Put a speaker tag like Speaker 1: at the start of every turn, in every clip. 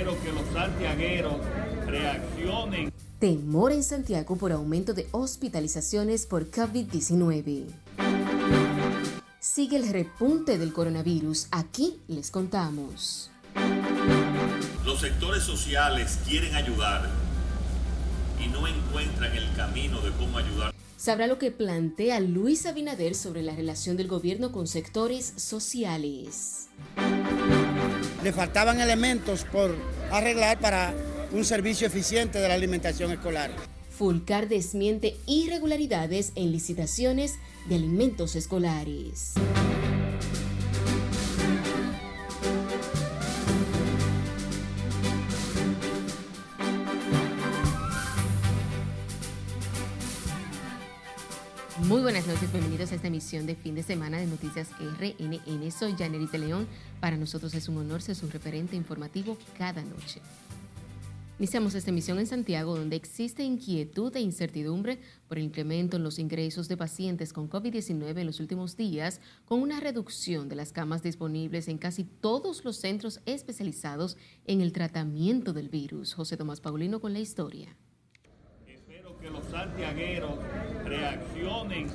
Speaker 1: Espero que los santiagueros reaccionen.
Speaker 2: Temor en Santiago por aumento de hospitalizaciones por COVID-19. Sigue el repunte del coronavirus. Aquí les contamos.
Speaker 3: Los sectores sociales quieren ayudar y no encuentran el camino de cómo ayudar.
Speaker 2: Sabrá lo que plantea Luis Abinader sobre la relación del gobierno con sectores sociales.
Speaker 4: Le faltaban elementos por arreglar para un servicio eficiente de la alimentación escolar.
Speaker 2: Fulcar desmiente irregularidades en licitaciones de alimentos escolares. Muy buenas noches, bienvenidos a esta emisión de fin de semana de Noticias RNN. Soy Janerita León. Para nosotros es un honor ser su referente informativo cada noche. Iniciamos esta emisión en Santiago, donde existe inquietud e incertidumbre por el incremento en los ingresos de pacientes con COVID-19 en los últimos días, con una reducción de las camas disponibles en casi todos los centros especializados en el tratamiento del virus. José Tomás Paulino con la historia.
Speaker 1: Que los santiagueros reaccionen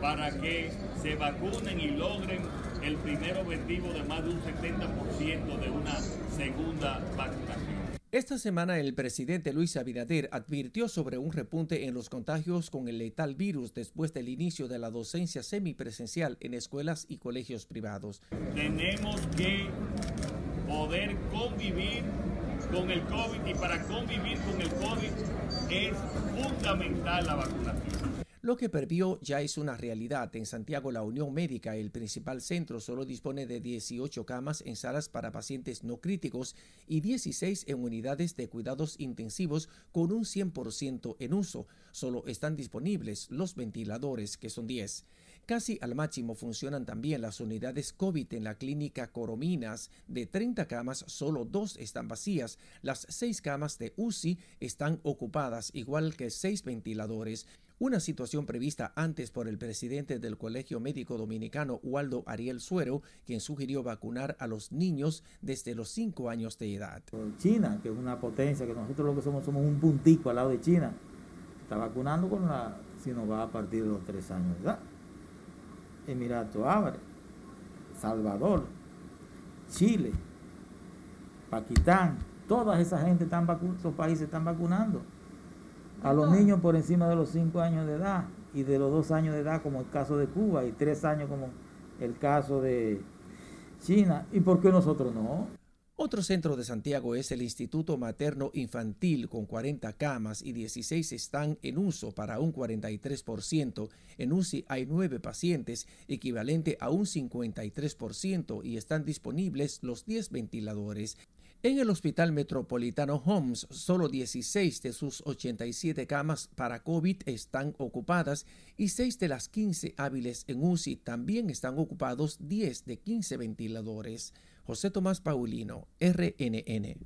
Speaker 1: para que se vacunen y logren el primer objetivo de más de un 70% de una segunda vacunación.
Speaker 5: Esta semana el presidente Luis Abinader advirtió sobre un repunte en los contagios con el letal virus después del inicio de la docencia semipresencial en escuelas y colegios privados.
Speaker 1: Tenemos que poder convivir con el COVID y para convivir con el COVID es fundamental la vacunación.
Speaker 5: Lo que perdió ya es una realidad. En Santiago, la Unión Médica, el principal centro, solo dispone de 18 camas en salas para pacientes no críticos y 16 en unidades de cuidados intensivos con un 100% en uso. Solo están disponibles los ventiladores, que son 10. Casi al máximo funcionan también las unidades COVID en la clínica Corominas. De 30 camas, solo dos están vacías. Las seis camas de UCI están ocupadas, igual que seis ventiladores una situación prevista antes por el presidente del Colegio Médico Dominicano, Waldo Ariel Suero, quien sugirió vacunar a los niños desde los 5 años de edad.
Speaker 6: China, que es una potencia, que nosotros lo que somos somos un puntico al lado de China, está vacunando con la va a partir de los 3 años de edad. Emirato Árabe, Salvador, Chile, Pakistán, todas esas gente están esos países están vacunando a los niños por encima de los 5 años de edad y de los 2 años de edad como el caso de Cuba y 3 años como el caso de China. ¿Y por qué nosotros no?
Speaker 5: Otro centro de Santiago es el Instituto Materno Infantil con 40 camas y 16 están en uso para un 43%. En UCI hay 9 pacientes, equivalente a un 53% y están disponibles los 10 ventiladores. En el Hospital Metropolitano Homs, solo 16 de sus 87 camas para COVID están ocupadas y 6 de las 15 hábiles en UCI también están ocupados 10 de 15 ventiladores. José Tomás Paulino, RNN.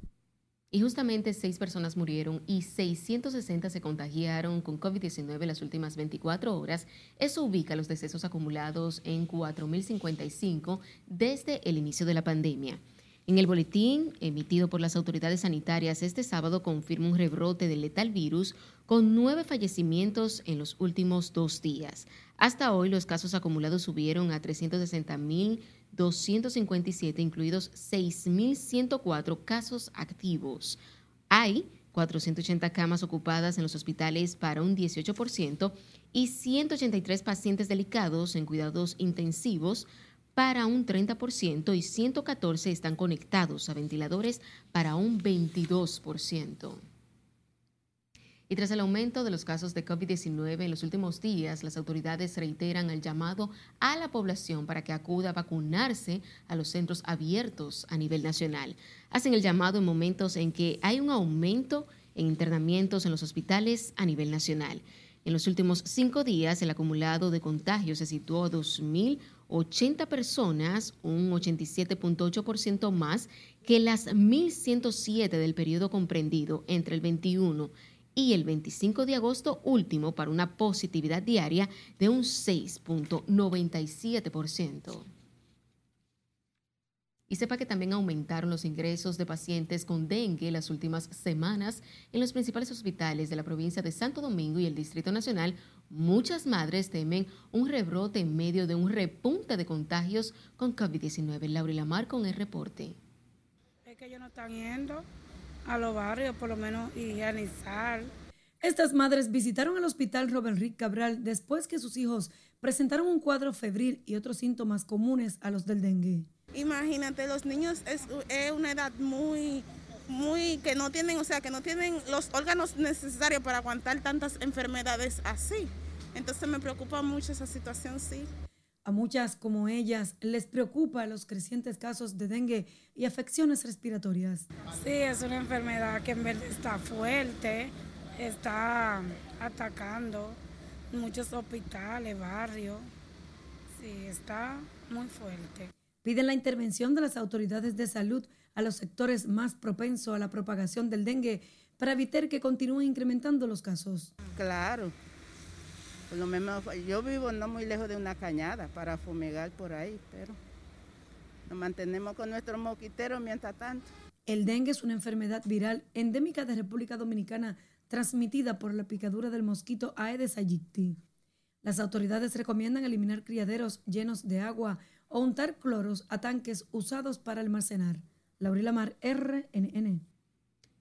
Speaker 2: Y justamente seis personas murieron y 660 se contagiaron con COVID-19 en las últimas 24 horas. Eso ubica los decesos acumulados en 4.055 desde el inicio de la pandemia. En el boletín emitido por las autoridades sanitarias este sábado confirma un rebrote del letal virus con nueve fallecimientos en los últimos dos días. Hasta hoy los casos acumulados subieron a 360.257, incluidos 6.104 casos activos. Hay 480 camas ocupadas en los hospitales para un 18% y 183 pacientes delicados en cuidados intensivos para un 30% y 114 están conectados a ventiladores para un 22%. Y tras el aumento de los casos de COVID-19 en los últimos días, las autoridades reiteran el llamado a la población para que acuda a vacunarse a los centros abiertos a nivel nacional. Hacen el llamado en momentos en que hay un aumento en internamientos en los hospitales a nivel nacional. En los últimos cinco días, el acumulado de contagios se situó a 2.000 80 personas, un 87.8% más que las 1.107 del periodo comprendido entre el 21 y el 25 de agosto último para una positividad diaria de un 6.97%. Y sepa que también aumentaron los ingresos de pacientes con dengue las últimas semanas en los principales hospitales de la provincia de Santo Domingo y el Distrito Nacional. Muchas madres temen un rebrote en medio de un repunte de contagios con COVID-19. Laura Lamar con el reporte.
Speaker 7: Es que ellos no están yendo a los barrios, por lo menos higienizar.
Speaker 8: Estas madres visitaron el hospital Robert Rick Cabral después que sus hijos presentaron un cuadro febril y otros síntomas comunes a los del dengue.
Speaker 7: Imagínate, los niños es, una edad muy, muy, que no tienen, o sea, que no tienen los órganos necesarios para aguantar tantas enfermedades así. Entonces me preocupa mucho esa situación, sí.
Speaker 8: A muchas como ellas les preocupa los crecientes casos de dengue y afecciones respiratorias.
Speaker 7: Sí, es una enfermedad que en verdad está fuerte, está atacando muchos hospitales, barrios. Sí, está muy fuerte
Speaker 8: piden la intervención de las autoridades de salud a los sectores más propensos a la propagación del dengue para evitar que continúen incrementando los casos.
Speaker 9: Claro. Lo menos, yo vivo no muy lejos de una cañada para fumigar por ahí, pero nos mantenemos con nuestros mosquiteros mientras tanto.
Speaker 8: El dengue es una enfermedad viral endémica de República Dominicana transmitida por la picadura del mosquito Aedes aegypti. Las autoridades recomiendan eliminar criaderos llenos de agua o untar cloros a tanques usados para almacenar. Laurila Mar, RNN.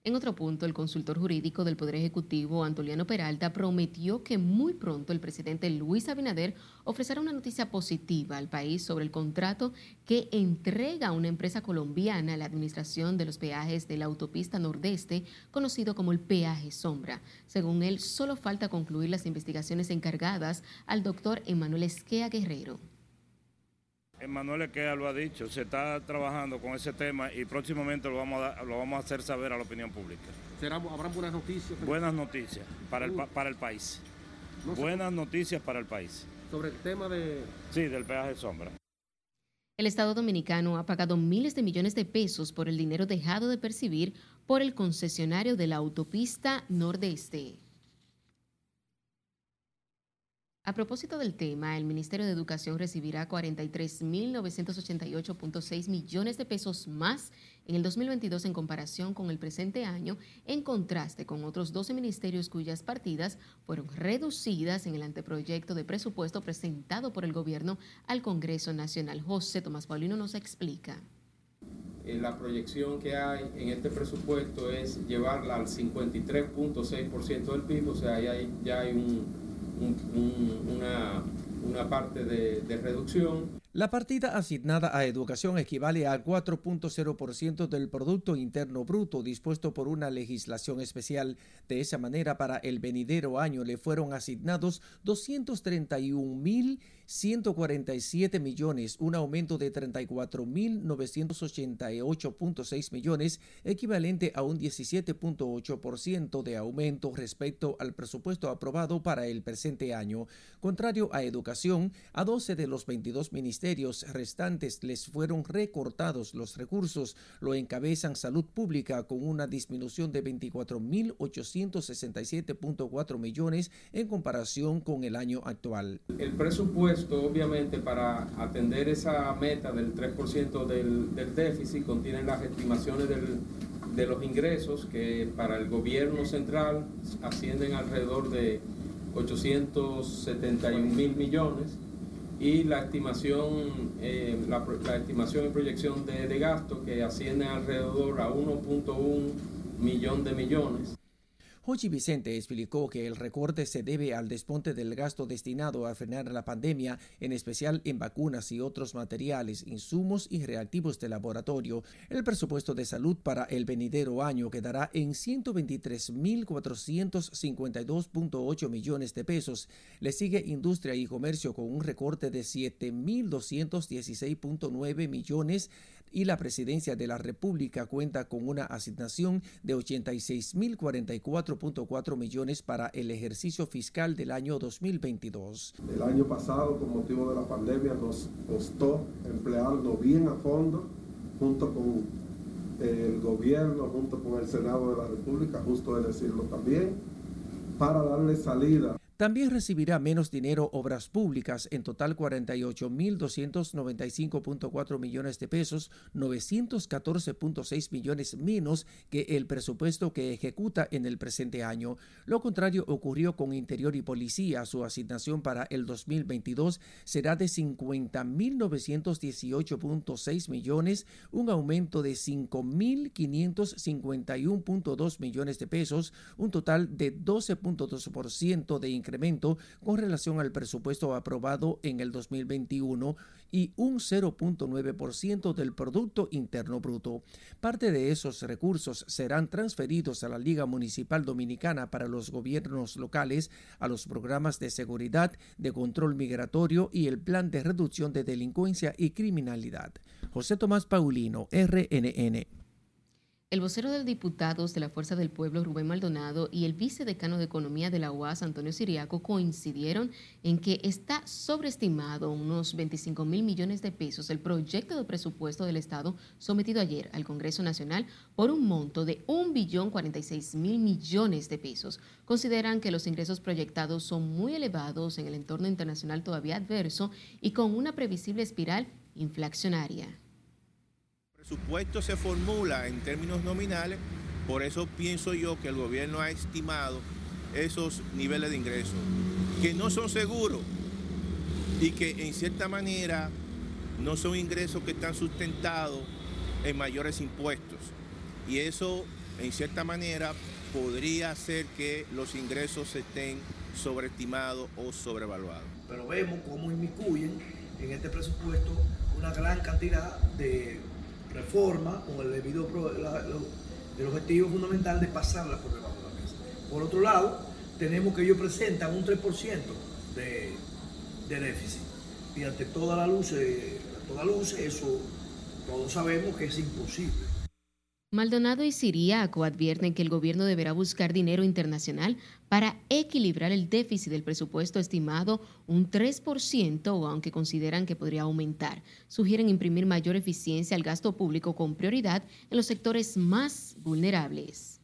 Speaker 2: En otro punto, el consultor jurídico del Poder Ejecutivo, Antoliano Peralta, prometió que muy pronto el presidente Luis Abinader ofrecerá una noticia positiva al país sobre el contrato que entrega a una empresa colombiana la administración de los peajes de la autopista nordeste, conocido como el peaje sombra. Según él, solo falta concluir las investigaciones encargadas al doctor Emanuel Esquea Guerrero.
Speaker 10: Emanuel Equea lo ha dicho, se está trabajando con ese tema y próximamente lo vamos a, lo vamos a hacer saber a la opinión pública.
Speaker 11: ¿Habrán buenas noticias?
Speaker 10: Buenas noticias para el, para el país. buenas noticias para el país.
Speaker 11: Sobre el tema de...
Speaker 10: Sí, del peaje de sombra.
Speaker 2: El Estado Dominicano ha pagado miles de millones de pesos por el dinero dejado de percibir por el concesionario de la autopista Nordeste. A propósito del tema, el Ministerio de Educación recibirá 43.988.6 millones de pesos más en el 2022 en comparación con el presente año, en contraste con otros 12 ministerios cuyas partidas fueron reducidas en el anteproyecto de presupuesto presentado por el gobierno al Congreso Nacional. José Tomás Paulino nos explica.
Speaker 12: Eh, la proyección que hay en este presupuesto es llevarla al 53.6% del PIB, o sea, hay, ya hay un una, una, parte de, reducción.
Speaker 5: La partida asignada a educación equivale al 4.0% del Producto Interno Bruto dispuesto por una legislación especial. De esa manera, para el venidero año le fueron asignados 231 mil 147 millones, un aumento de 34.988.6 millones, equivalente a un 17.8% de aumento respecto al presupuesto aprobado para el presente año. Contrario a educación, a 12 de los 22 ministerios restantes les fueron recortados los recursos. Lo encabezan salud pública con una disminución de 24.867.4 millones en comparación con el año actual.
Speaker 12: El presupuesto obviamente, para atender esa meta del 3% del, del, déficit, contienen las estimaciones de los ingresos que para el gobierno central ascienden alrededor de 871 mil millones y la estimación, eh, la, estimación y proyección de, de gasto que ascienden alrededor a 1.1 millón de millones.
Speaker 5: Jochi Vicente explicó que el recorte se debe al desponte del gasto destinado a frenar la pandemia, en especial en vacunas y otros materiales, insumos y reactivos de laboratorio. El presupuesto de salud para el venidero año quedará en 123.452.8 millones de pesos. Le sigue industria y comercio con un recorte de 7.216.9 millones y la presidencia de la República cuenta con una asignación de 86.044.4 millones para el ejercicio fiscal del año 2022.
Speaker 13: El año pasado, con motivo de la pandemia, nos costó emplearnos bien a fondo, junto con el gobierno, junto con el Senado de la República, justo de decirlo también, para darle salida
Speaker 5: También recibirá menos dinero obras públicas, en total 48.295.4 millones de pesos, 914.6 millones menos que el presupuesto que ejecuta en el presente año. Lo contrario ocurrió con Interior y Policía. Su asignación para el 2022 será de 50.918.6 millones, un aumento de 5.551.2 millones de pesos, un total de 12.2% de incremento con relación al presupuesto aprobado en el 2021 y un 0.9% del Producto Interno Bruto. Parte de esos recursos serán transferidos a la Liga Municipal Dominicana para los gobiernos locales, a los programas de seguridad, de control migratorio y el plan de reducción de delincuencia y criminalidad. José Tomás Paulino, RNN.
Speaker 2: El vocero del diputados de la Fuerza del Pueblo, Rubén Maldonado, y el vicedecano de Economía de la UAS, Antonio Siriaco, coincidieron en que está sobreestimado unos 25 mil millones de pesos el proyecto de presupuesto del Estado sometido ayer al Congreso Nacional por un monto de 1.046 mil millones de pesos. Consideran que los ingresos proyectados son muy elevados en el entorno internacional todavía adverso y con una previsible espiral inflacionaria
Speaker 14: presupuesto se formula en términos nominales, por eso pienso yo que el gobierno ha estimado esos niveles de ingresos, que no son seguros y que en cierta manera no son ingresos que están sustentados en mayores impuestos. Y eso, en cierta manera, podría hacer que los ingresos estén sobreestimados o sobrevaluados.
Speaker 15: Pero vemos cómo inmiscuyen en este presupuesto una gran cantidad de reforma con el debido objetivo fundamental de pasarla por debajo de la mesa. Por otro lado, tenemos que ellos presentan un 3% de, de déficit. Y ante toda la luz, toda luz, eso todos sabemos que es imposible.
Speaker 2: Maldonado y Siriaco advierten que el gobierno deberá buscar dinero internacional para equilibrar el déficit del presupuesto estimado un 3%, aunque consideran que podría aumentar. Sugieren imprimir mayor eficiencia al gasto público con prioridad en los sectores más vulnerables.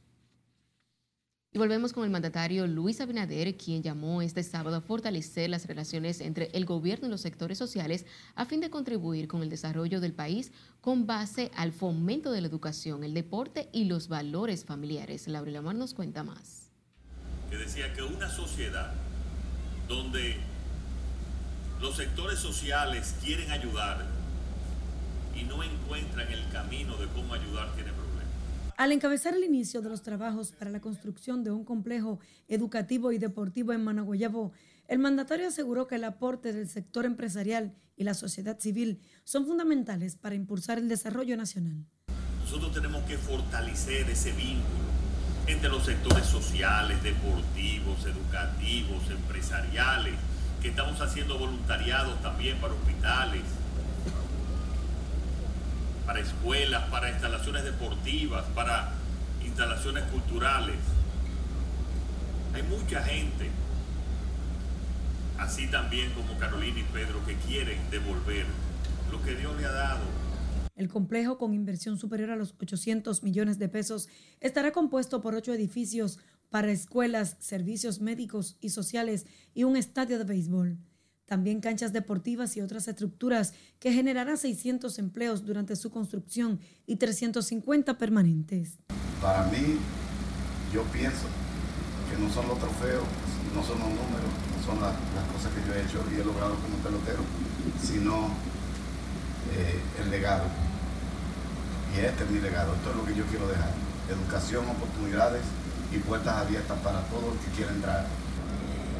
Speaker 2: Y volvemos con el mandatario Luis Abinader, quien llamó este sábado a fortalecer las relaciones entre el gobierno y los sectores sociales a fin de contribuir con el desarrollo del país con base al fomento de la educación, el deporte y los valores familiares. Laura Lamar nos cuenta más.
Speaker 3: Que decía que una sociedad donde los sectores sociales quieren ayudar y no encuentran el camino de cómo ayudar tiene problemas
Speaker 8: al encabezar el inicio de los trabajos para la construcción de un complejo educativo y deportivo en Managuayabo, el mandatario aseguró que el aporte del sector empresarial y la sociedad civil son fundamentales para impulsar el desarrollo nacional.
Speaker 3: Nosotros tenemos que fortalecer ese vínculo entre los sectores sociales, deportivos, educativos, empresariales, que estamos haciendo voluntariados también para hospitales, para escuelas, para instalaciones deportivas, para instalaciones culturales. Hay mucha gente, así también como Carolina y Pedro, que quieren devolver lo que Dios le ha dado.
Speaker 8: El complejo, con inversión superior a los 800 millones de pesos, estará compuesto por ocho edificios para escuelas, servicios médicos y sociales y un estadio de béisbol también canchas deportivas y otras estructuras que generará 600 empleos durante su construcción y 350 permanentes.
Speaker 16: Para mí, yo pienso que no son los trofeos, no son los números, no son las, cosas que yo he hecho y he logrado como pelotero, sino eh, el legado. Y este es mi legado, esto es lo que yo quiero dejar. Educación, oportunidades y puertas abiertas para todos los que quieran entrar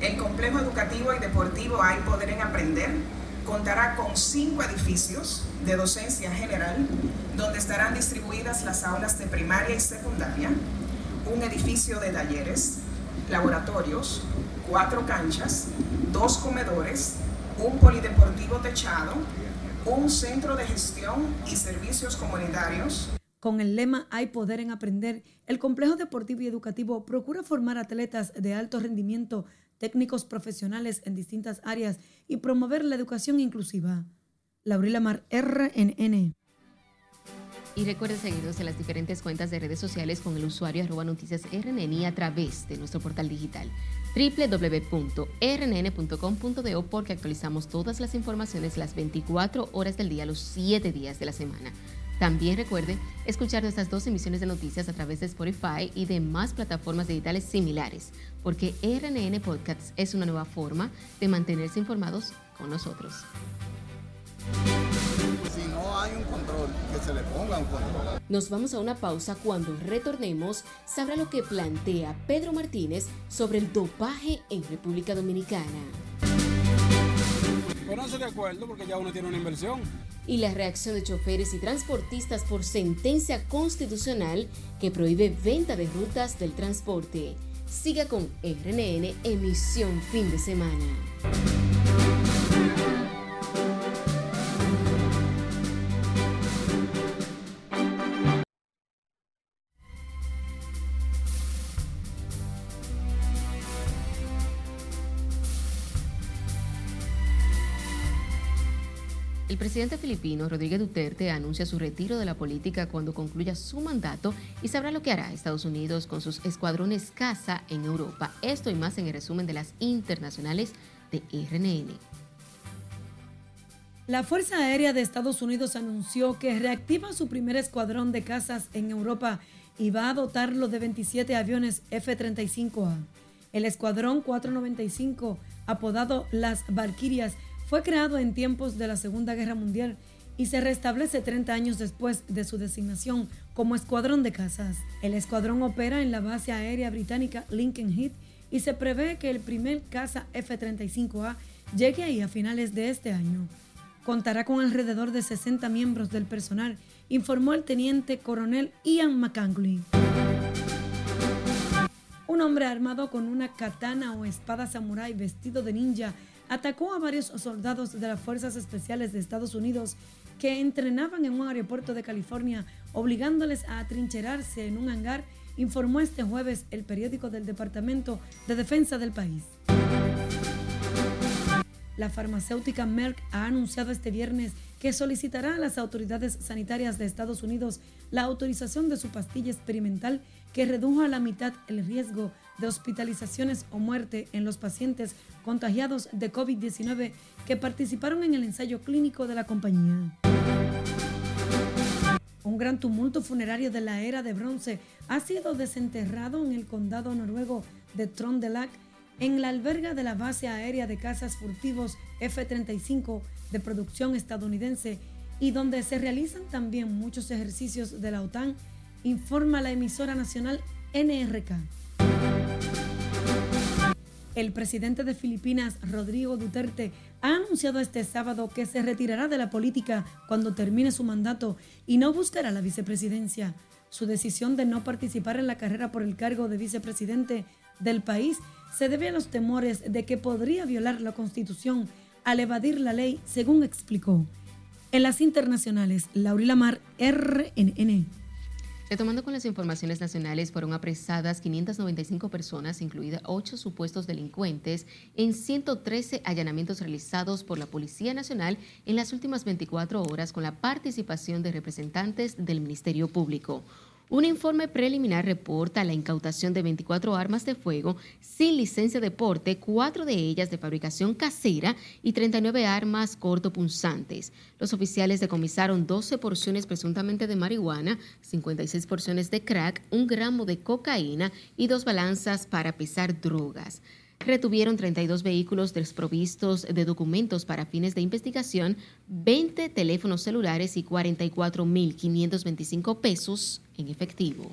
Speaker 17: el complejo educativo y deportivo Hay Poder en Aprender contará con cinco edificios de docencia general, donde estarán distribuidas las aulas de primaria y secundaria, un edificio de talleres, laboratorios, cuatro canchas, dos comedores, un polideportivo techado, un centro de gestión y servicios comunitarios.
Speaker 8: Con el lema Hay poder en aprender, el complejo deportivo y educativo procura formar atletas de alto rendimiento técnicos profesionales en distintas áreas y promover la educación inclusiva. Laurila Mar, RNN.
Speaker 2: Y recuerden seguirnos en las diferentes cuentas de redes sociales con el usuario arroba noticias RNN a través de nuestro portal digital www.rnn.com.do porque actualizamos todas las informaciones las 24 horas del día, los 7 días de la semana. También recuerde escuchar nuestras dos emisiones de noticias a través de Spotify y demás plataformas digitales similares, porque RNN Podcasts es una nueva forma de mantenerse informados con nosotros.
Speaker 18: Si no hay un control, que se le ponga un control.
Speaker 2: Nos vamos a una pausa. Cuando retornemos, sabrá lo que plantea Pedro Martínez sobre el dopaje en República Dominicana.
Speaker 19: Pónganse de acuerdo porque ya uno tiene una inversión.
Speaker 2: Y la reacción de choferes y transportistas por sentencia constitucional que prohíbe venta de rutas del transporte. Siga con RNN Emisión Fin de Semana. Presidente filipino Rodríguez Duterte anuncia su retiro de la política cuando concluya su mandato y sabrá lo que hará Estados Unidos con sus escuadrones caza en Europa. Esto y más en el resumen de las internacionales de RNN.
Speaker 8: La Fuerza Aérea de Estados Unidos anunció que reactiva su primer escuadrón de cazas en Europa y va a dotarlo de 27 aviones F-35A. El escuadrón 495, apodado las Valquirias, fue creado en tiempos de la Segunda Guerra Mundial y se restablece 30 años después de su designación como escuadrón de cazas. El escuadrón opera en la base aérea británica Lincoln Heath y se prevé que el primer caza F-35A llegue ahí a finales de este año. Contará con alrededor de 60 miembros del personal, informó el teniente coronel Ian McCangley. Un hombre armado con una katana o espada samurái vestido de ninja atacó a varios soldados de las Fuerzas Especiales de Estados Unidos que entrenaban en un aeropuerto de California, obligándoles a atrincherarse en un hangar, informó este jueves el periódico del Departamento de Defensa del país. La farmacéutica Merck ha anunciado este viernes que solicitará a las autoridades sanitarias de Estados Unidos la autorización de su pastilla experimental que redujo a la mitad el riesgo de hospitalizaciones o muerte en los pacientes contagiados de COVID-19 que participaron en el ensayo clínico de la compañía. Un gran tumulto funerario de la era de bronce ha sido desenterrado en el condado noruego de Trondelag, en la alberga de la base aérea de cazas furtivos F-35 de producción estadounidense y donde se realizan también muchos ejercicios de la OTAN, informa la emisora nacional NRK. El presidente de Filipinas, Rodrigo Duterte, ha anunciado este sábado que se retirará de la política cuando termine su mandato y no buscará la vicepresidencia. Su decisión de no participar en la carrera por el cargo de vicepresidente del país se debe a los temores de que podría violar la constitución al evadir la ley, según explicó. En las internacionales, Laurila Mar, RNN.
Speaker 2: Retomando con las informaciones nacionales, fueron apresadas 595 personas, incluidas 8 supuestos delincuentes, en 113 allanamientos realizados por la Policía Nacional en las últimas 24 horas con la participación de representantes del Ministerio Público. Un informe preliminar reporta la incautación de 24 armas de fuego sin licencia de porte, cuatro de ellas de fabricación casera y 39 armas cortopunzantes. Los oficiales decomisaron 12 porciones presuntamente de marihuana, 56 porciones de crack, un gramo de cocaína y dos balanzas para pesar drogas retuvieron 32 vehículos desprovistos de documentos para fines de investigación, 20 teléfonos celulares y 44.525 pesos en efectivo.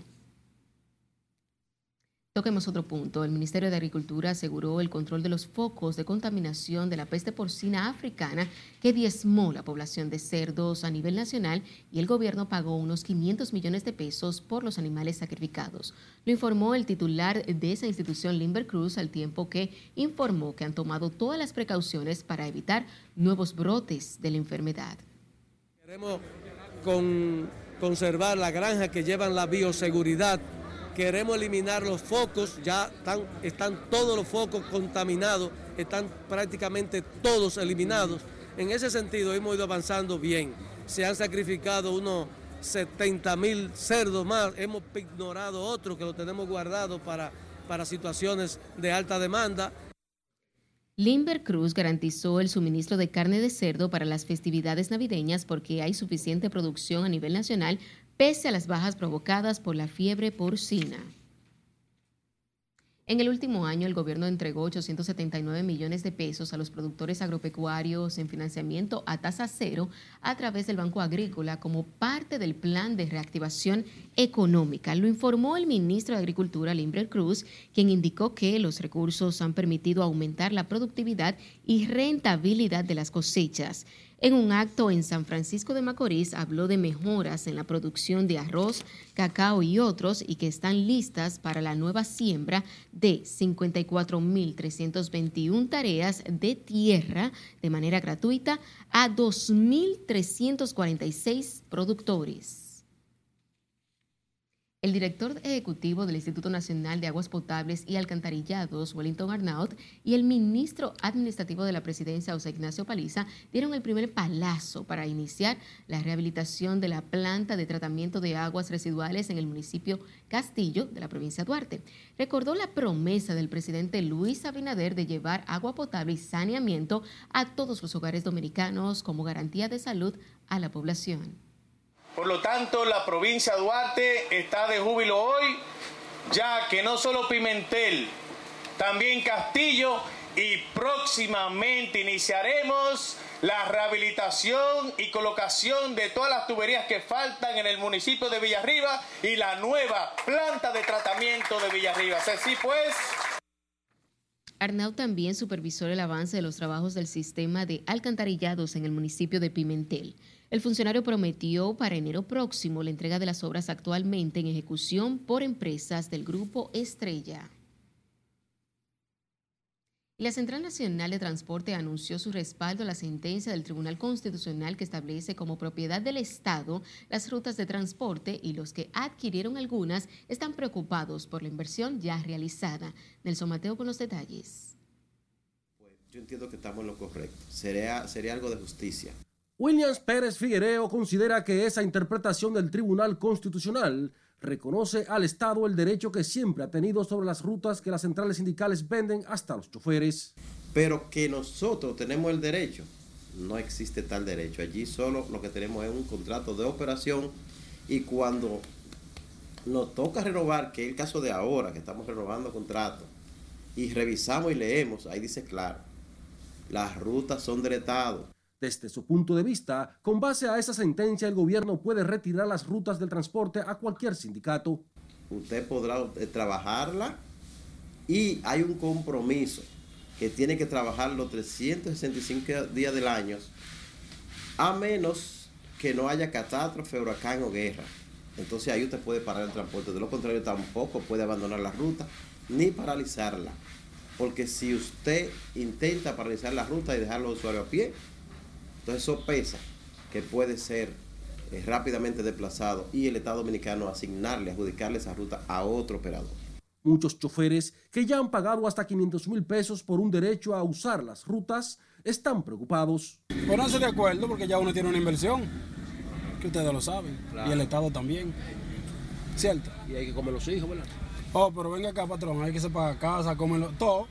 Speaker 2: Toquemos otro punto. El Ministerio de Agricultura aseguró el control de los focos de contaminación de la peste porcina africana que diezmó la población de cerdos a nivel nacional y el gobierno pagó unos 500 millones de pesos por los animales sacrificados. Lo informó el titular de esa institución, Limber Cruz, al tiempo que informó que han tomado todas las precauciones para evitar nuevos brotes de la enfermedad.
Speaker 20: Queremos con, conservar la granja que llevan la bioseguridad Queremos eliminar los focos, ya están, todos los focos contaminados, están prácticamente todos eliminados. En ese sentido hemos ido avanzando bien. Se han sacrificado unos 70 mil cerdos más, hemos ignorado otros que lo tenemos guardado para, para situaciones de alta demanda.
Speaker 2: Limber Cruz garantizó el suministro de carne de cerdo para las festividades navideñas porque hay suficiente producción a nivel nacional pese a las bajas provocadas por la fiebre porcina. En el último año, el gobierno entregó 879 millones de pesos a los productores agropecuarios en financiamiento a tasa cero a través del Banco Agrícola como parte del plan de reactivación económica. Lo informó el ministro de Agricultura, Limber Cruz, quien indicó que los recursos han permitido aumentar la productividad y rentabilidad de las cosechas. En un acto en San Francisco de Macorís habló de mejoras en la producción de arroz, cacao y otros y que están listas para la nueva siembra de 54.321 tareas de tierra de manera gratuita a 2.346 productores. El director ejecutivo del Instituto Nacional de Aguas Potables y Alcantarillados, Wellington Arnaut, y el ministro administrativo de la presidencia, José Ignacio Paliza, dieron el primer palazo para iniciar la rehabilitación de la planta de tratamiento de aguas residuales en el municipio Castillo de la provincia de Duarte. Recordó la promesa del presidente Luis Abinader de llevar agua potable y saneamiento a todos los hogares dominicanos como garantía de salud a la población.
Speaker 21: Por lo tanto, la provincia de Duarte está de júbilo hoy, ya que no solo Pimentel, también Castillo y próximamente iniciaremos la rehabilitación y colocación de todas las tuberías que faltan en el municipio de Villarriba y la nueva planta de tratamiento de Villarriba. Así pues.
Speaker 2: Arnau también supervisó el avance de los trabajos del sistema de alcantarillados en el municipio de Pimentel. El funcionario prometió para enero próximo la entrega de las obras actualmente en ejecución por empresas del Grupo Estrella. La Central Nacional de Transporte anunció su respaldo a la sentencia del Tribunal Constitucional que establece como propiedad del Estado las rutas de transporte y los que adquirieron algunas están preocupados por la inversión ya realizada. Nelson Mateo con los detalles.
Speaker 22: Pues yo entiendo que estamos en lo correcto. Sería, sería algo de justicia.
Speaker 11: Williams Pérez Figuereo considera que esa interpretación del Tribunal Constitucional reconoce al Estado el derecho que siempre ha tenido sobre las rutas que las centrales sindicales venden hasta los choferes.
Speaker 22: Pero que nosotros tenemos el derecho, no existe tal derecho. Allí solo lo que tenemos es un contrato de operación y cuando nos toca renovar, que es el caso de ahora, que estamos renovando contratos, y revisamos y leemos, ahí dice claro, las rutas son del Estado.
Speaker 11: Desde su punto de vista, con base a esa sentencia, el gobierno puede retirar las rutas del transporte a cualquier sindicato.
Speaker 22: Usted podrá eh, trabajarla y hay un compromiso que tiene que trabajar los 365 días del año, a menos que no haya catástrofe, huracán o guerra. Entonces ahí usted puede parar el transporte. De lo contrario, tampoco puede abandonar la ruta ni paralizarla. Porque si usted intenta paralizar la ruta y dejar los usuarios a pie, entonces eso pesa, que puede ser eh, rápidamente desplazado y el Estado Dominicano asignarle, adjudicarle esa ruta a otro operador.
Speaker 11: Muchos choferes que ya han pagado hasta 500 mil pesos por un derecho a usar las rutas están preocupados.
Speaker 19: Pónganse de acuerdo porque ya uno tiene una inversión, que ustedes lo saben, y el Estado también. ¿Cierto?
Speaker 11: Y hay que comer los hijos, ¿verdad?
Speaker 19: Oh, pero venga acá, patrón, hay que se pagar casa, comerlo, todo.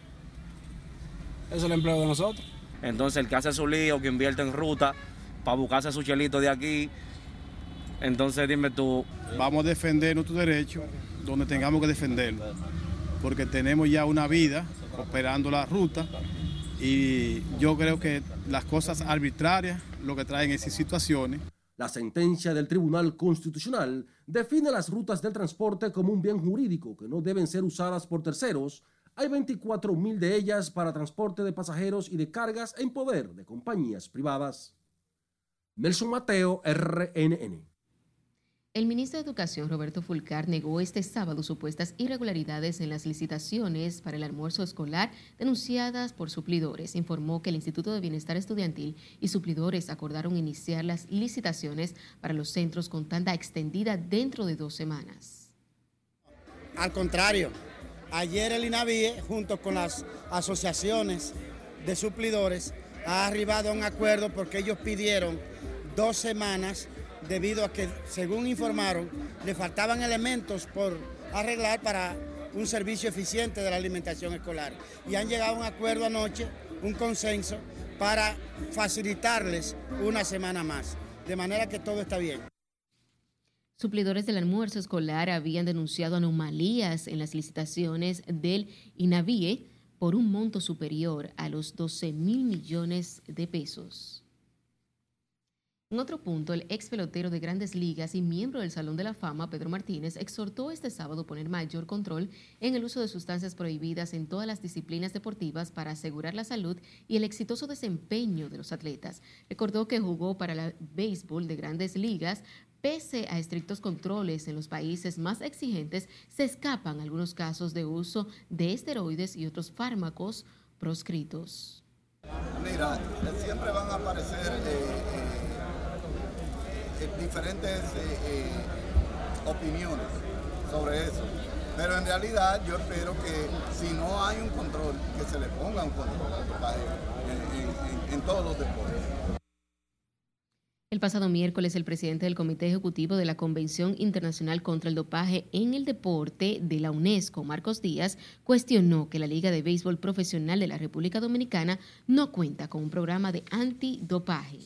Speaker 19: Eso es el empleo de nosotros.
Speaker 23: Entonces el que hace su lío, que invierte en ruta para buscarse su chelito de aquí, entonces dime tú.
Speaker 24: Vamos a defender nuestro derecho donde tengamos que defenderlo, porque tenemos ya una vida operando la ruta y yo creo que las cosas arbitrarias lo que traen esas situaciones.
Speaker 11: La sentencia del Tribunal Constitucional define las rutas del transporte como un bien jurídico que no deben ser usadas por terceros hay 24 mil de ellas para transporte de pasajeros y de cargas en poder de compañías privadas. Nelson Mateo, RNN.
Speaker 2: El ministro de Educación, Roberto Fulcar, negó este sábado supuestas irregularidades en las licitaciones para el almuerzo escolar denunciadas por suplidores. Informó que el Instituto de Bienestar Estudiantil y suplidores acordaron iniciar las licitaciones para los centros con tanda extendida dentro de dos semanas.
Speaker 4: Al contrario, Ayer el INAVIE, junto con las asociaciones de suplidores, ha arribado a un acuerdo porque ellos pidieron dos semanas debido a que, según informaron, le faltaban elementos por arreglar para un servicio eficiente de la alimentación escolar. Y han llegado a un acuerdo anoche, un consenso, para facilitarles una semana más. De manera que todo está bien.
Speaker 2: Suplidores del almuerzo escolar habían denunciado anomalías en las licitaciones del INAVIE por un monto superior a los 12 mil millones de pesos. En otro punto, el ex pelotero de grandes ligas y miembro del Salón de la Fama, Pedro Martínez, exhortó este sábado poner mayor control en el uso de sustancias prohibidas en todas las disciplinas deportivas para asegurar la salud y el exitoso desempeño de los atletas. Recordó que jugó para el béisbol de grandes ligas, Pese a estrictos controles en los países más exigentes, se escapan algunos casos de uso de esteroides y otros fármacos proscritos.
Speaker 18: Mira, siempre van a aparecer eh, eh, diferentes eh, eh, opiniones sobre eso. Pero en realidad yo espero que si no hay un control, que se le ponga un control en, en todos los deportes.
Speaker 2: El pasado miércoles, el presidente del Comité Ejecutivo de la Convención Internacional contra el Dopaje en el Deporte de la UNESCO, Marcos Díaz, cuestionó que la Liga de Béisbol Profesional de la República Dominicana no cuenta con un programa de antidopaje.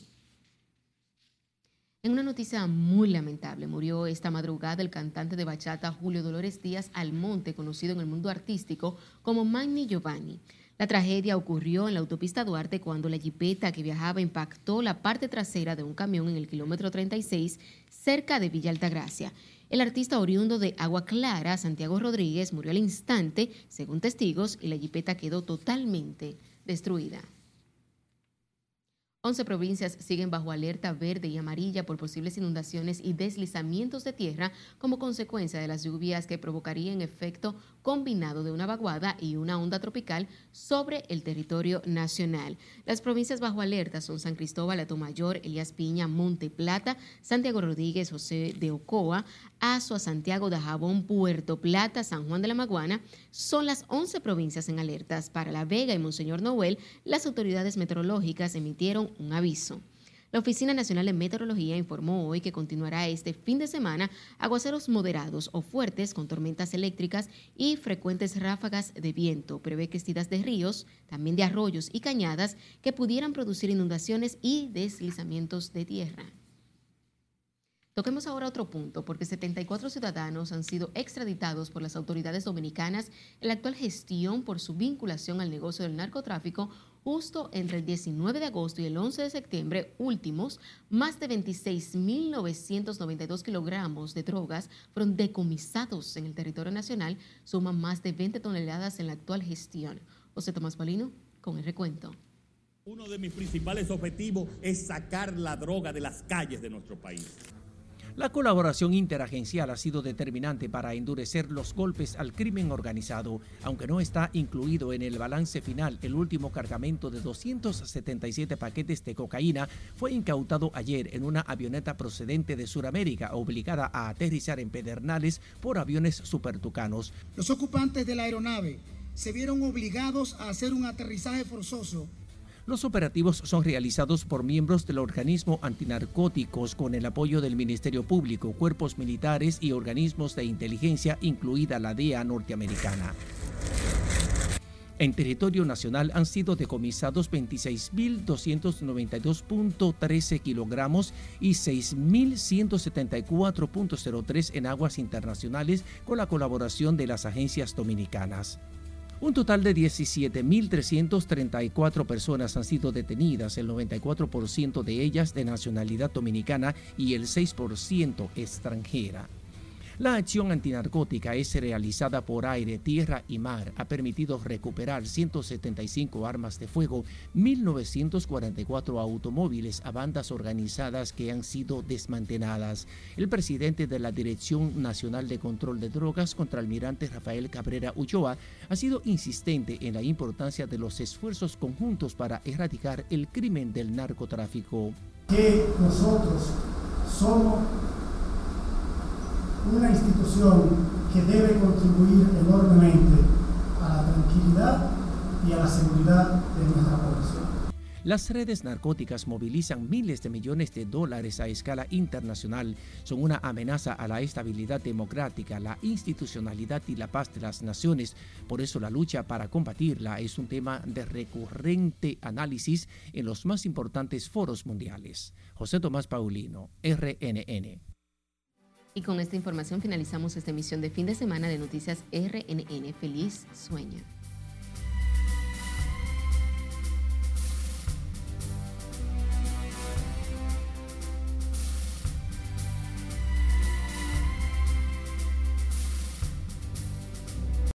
Speaker 2: En una noticia muy lamentable, murió esta madrugada el cantante de bachata Julio Dolores Díaz Almonte, conocido en el mundo artístico como Magni Giovanni. La tragedia ocurrió en la autopista Duarte cuando la jipeta que viajaba impactó la parte trasera de un camión en el kilómetro 36 cerca de Villa Altagracia. El artista oriundo de Agua Clara, Santiago Rodríguez, murió al instante, según testigos, y la jipeta quedó totalmente destruida. 11 provincias siguen bajo alerta verde y amarilla por posibles inundaciones y deslizamientos de tierra como consecuencia de las lluvias que provocarían efecto combinado de una vaguada y una onda tropical sobre el territorio nacional. Las provincias bajo alerta son San Cristóbal, Atomayor, Elías Piña, Monte Plata, Santiago Rodríguez, José de Ocoa, Azua, Santiago de Jabón, Puerto Plata, San Juan de la Maguana. Son las 11 provincias en alertas. Para La Vega y Monseñor Noel, las autoridades meteorológicas emitieron un aviso. La Oficina Nacional de Meteorología informó hoy que continuará este fin de semana aguaceros moderados o fuertes con tormentas eléctricas y frecuentes ráfagas de viento. Prevé crecidas de ríos, también de arroyos y cañadas que pudieran producir inundaciones y deslizamientos de tierra. Toquemos ahora otro punto, porque 74 ciudadanos han sido extraditados por las autoridades dominicanas en la actual gestión por su vinculación al negocio del narcotráfico justo entre el 19 de agosto y el 11 de septiembre últimos, más de 26.992 kilogramos de drogas fueron decomisados en el territorio nacional, suman más de 20 toneladas en la actual gestión. José Tomás Palino con el recuento.
Speaker 25: Uno de mis principales objetivos es sacar la droga de las calles de nuestro país.
Speaker 5: La colaboración interagencial ha sido determinante para endurecer los golpes al crimen organizado, aunque no está incluido en el balance final. El último cargamento de 277 paquetes de cocaína fue incautado ayer en una avioneta procedente de Sudamérica, obligada a aterrizar en Pedernales por aviones supertucanos.
Speaker 26: Los ocupantes de la aeronave se vieron obligados a hacer un aterrizaje forzoso
Speaker 5: los operativos son realizados por miembros del organismo antinarcóticos con el apoyo del Ministerio Público, cuerpos militares y organismos de inteligencia, incluida la DEA norteamericana. En territorio nacional han sido decomisados 26.292.13 kilogramos y 6.174.03 en aguas internacionales con la colaboración de las agencias dominicanas. Un total de 17.334 personas han sido detenidas, el 94% de ellas de nacionalidad dominicana y el 6% extranjera. La acción antinarcótica es realizada por aire, tierra y mar. Ha permitido recuperar 175 armas de fuego, 1.944 automóviles a bandas organizadas que han sido desmanteladas. El presidente de la Dirección Nacional de Control de Drogas, contraalmirante Rafael Cabrera Ulloa, ha sido insistente en la importancia de los esfuerzos conjuntos para erradicar el crimen del narcotráfico.
Speaker 26: Que nosotros somos una institución que debe contribuir enormemente a la tranquilidad y a la seguridad de nuestra población.
Speaker 5: Las redes narcóticas movilizan miles de millones de dólares a escala internacional. Son una amenaza a la estabilidad democrática, la institucionalidad y la paz de las naciones. Por eso la lucha para combatirla es un tema de recurrente análisis en los más importantes foros mundiales. José Tomás Paulino, RNN.
Speaker 2: Y con esta información finalizamos esta emisión de fin de semana de Noticias RNN. Feliz sueño.